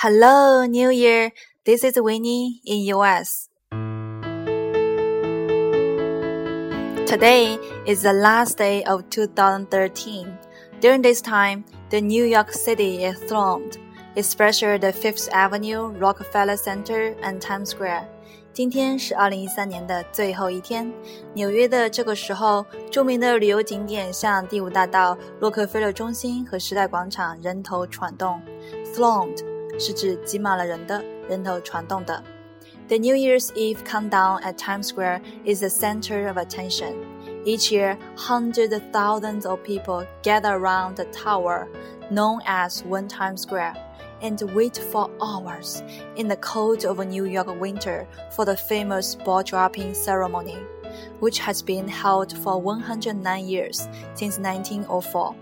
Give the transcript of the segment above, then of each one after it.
Hello, New Year. This is Winnie in US. Today is the last day of 2013. During this time, the New York City is thronged, especially the Fifth Avenue, Rockefeller Center, and Times Square. 今天是二零一三年的最后一天，纽约的这个时候，着名的旅游景点像第五大道、洛克菲勒中心和时代广场人头攒动。Thronged 是指挤满了人的、人头攒动的。The New Year's Eve countdown at Times Square is the center of attention. Each year, hundreds of thousands of people gather around the tower, known as One Times Square and wait for hours in the cold of a New York winter for the famous ball dropping ceremony, which has been held for 109 years since 1904.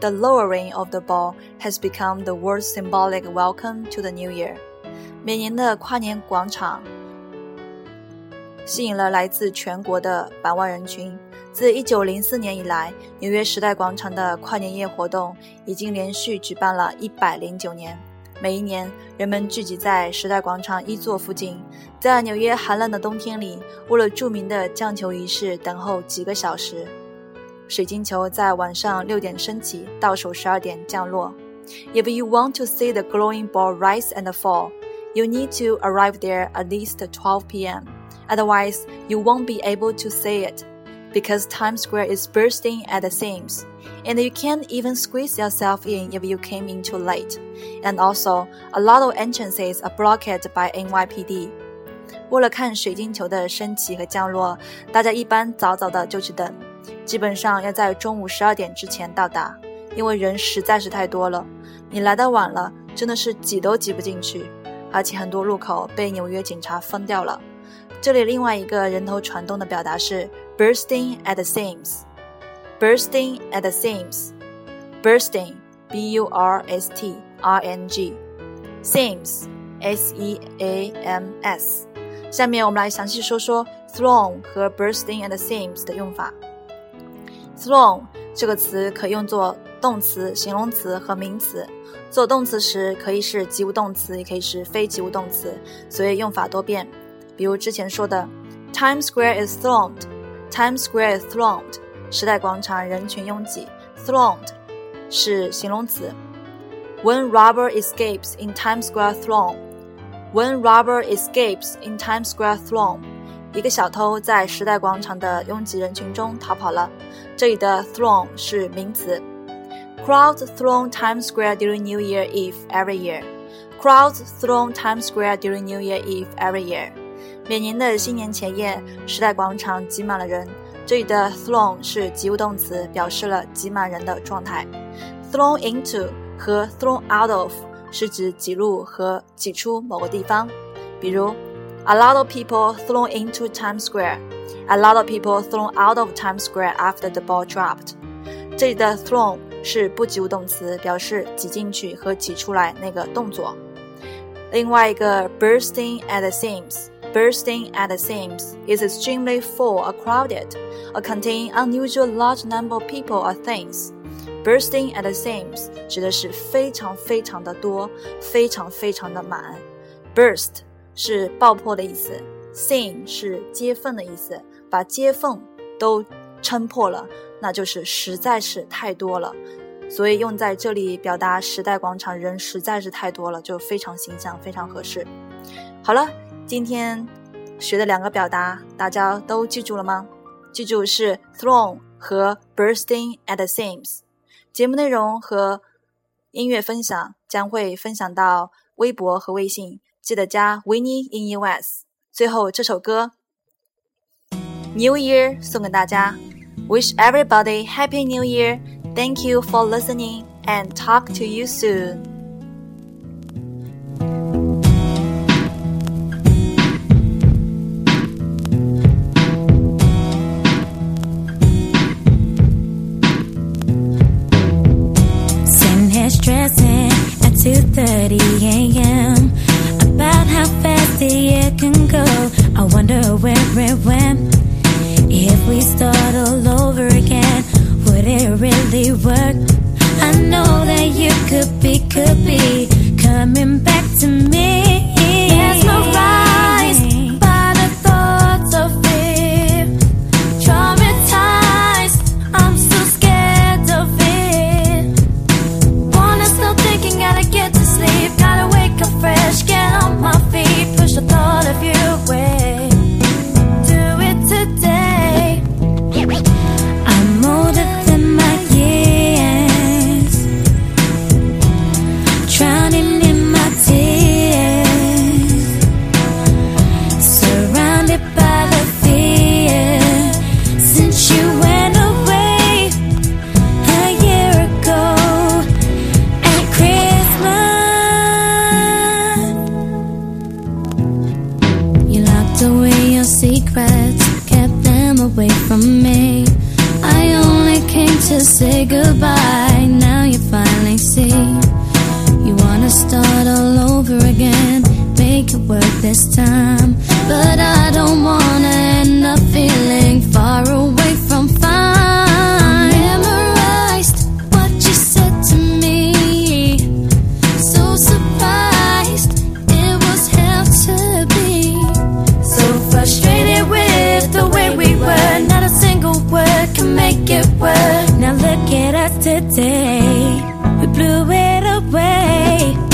The lowering of the ball has become the world's symbolic welcome to the new year. 每年的跨年广场吸引了来自全国的百万人群。自1904年以来，纽约时代广场的跨年夜活动已经连续举办了一百零九年。每一年，人们聚集在时代广场一座附近，在纽约寒冷的冬天里，为了著名的降球仪式等候几个小时。水晶球在晚上六点升起，倒数十二点降落。If you want to see the glowing ball rise and fall, you need to arrive there at least 12 p.m. Otherwise, you won't be able to see it because Times Square is bursting at the seams, and you can't even squeeze yourself in if you came in too late. And also, a lot of entrances are blocked by NYPD. 为了看水晶球的升起和降落，大家一般早早的就去等， 基本上要在中午十二点之前到达，因为人实在是太多了。你来的晚了，真的是挤都挤不进去，而且很多路口被纽约警察封掉了。这里另外一个人头攒动的表达是 bursting at the seams。bursting at the seams。bursting b u r s t r n g seams s e a m s。下面我们来详细说说 throng 和 bursting at the seams 的用法。Throng 这个词可用作动词、形容词和名词。做动词时可以是及物动词，也可以是非及物动词，所以用法多变。比如之前说的，Times Square is thronged，Times Square is thronged，时代广场人群拥挤，thronged 是形容词。When robber escapes in Times Square throng，When robber escapes in Times Square throng，一个小偷在时代广场的拥挤人群中逃跑了。这里的 throng 是名词。Crowds throng Times Square during New Year Eve every year. Crowds throng Times Square during New Year Eve every year. 每年的新年前夜，时代广场挤满了人。这里的 throng 是及物动词，表示了挤满人的状态。thrown into 和 thrown out of 是指挤入和挤出某个地方。比如 A lot of people throng into Times Square. A lot of people throng out of Times Square after the ball dropped. 这里的 throng 是不及物动词，表示挤进去和挤出来那个动作。另外一个 bursting at the seams。bursting at the seams is extremely full or crowded or contain unusual large number of people or things. Bursting at the seams 指的是非常非常的多，非常非常的满。Burst 是爆破的意思，seam 是接缝的意思，把接缝都撑破了，那就是实在是太多了。所以用在这里表达时代广场人实在是太多了，就非常形象，非常合适。好了。今天学的两个表达，大家都记住了吗？记住是 thrown 和 bursting at the seams。节目内容和音乐分享将会分享到微博和微信，记得加 Winnie in US。最后这首歌 New Year 送给大家，Wish everybody Happy New Year。Thank you for listening and talk to you soon. If we start all over again, would it really work? I know that you could be, could be. coming back to me. Away your secrets, kept them away from me. I only came to say goodbye. Now you finally see. You wanna start all over again, make it work this time. But I don't wanna end up feeling far away make it work. Now look at us today. We blew it away.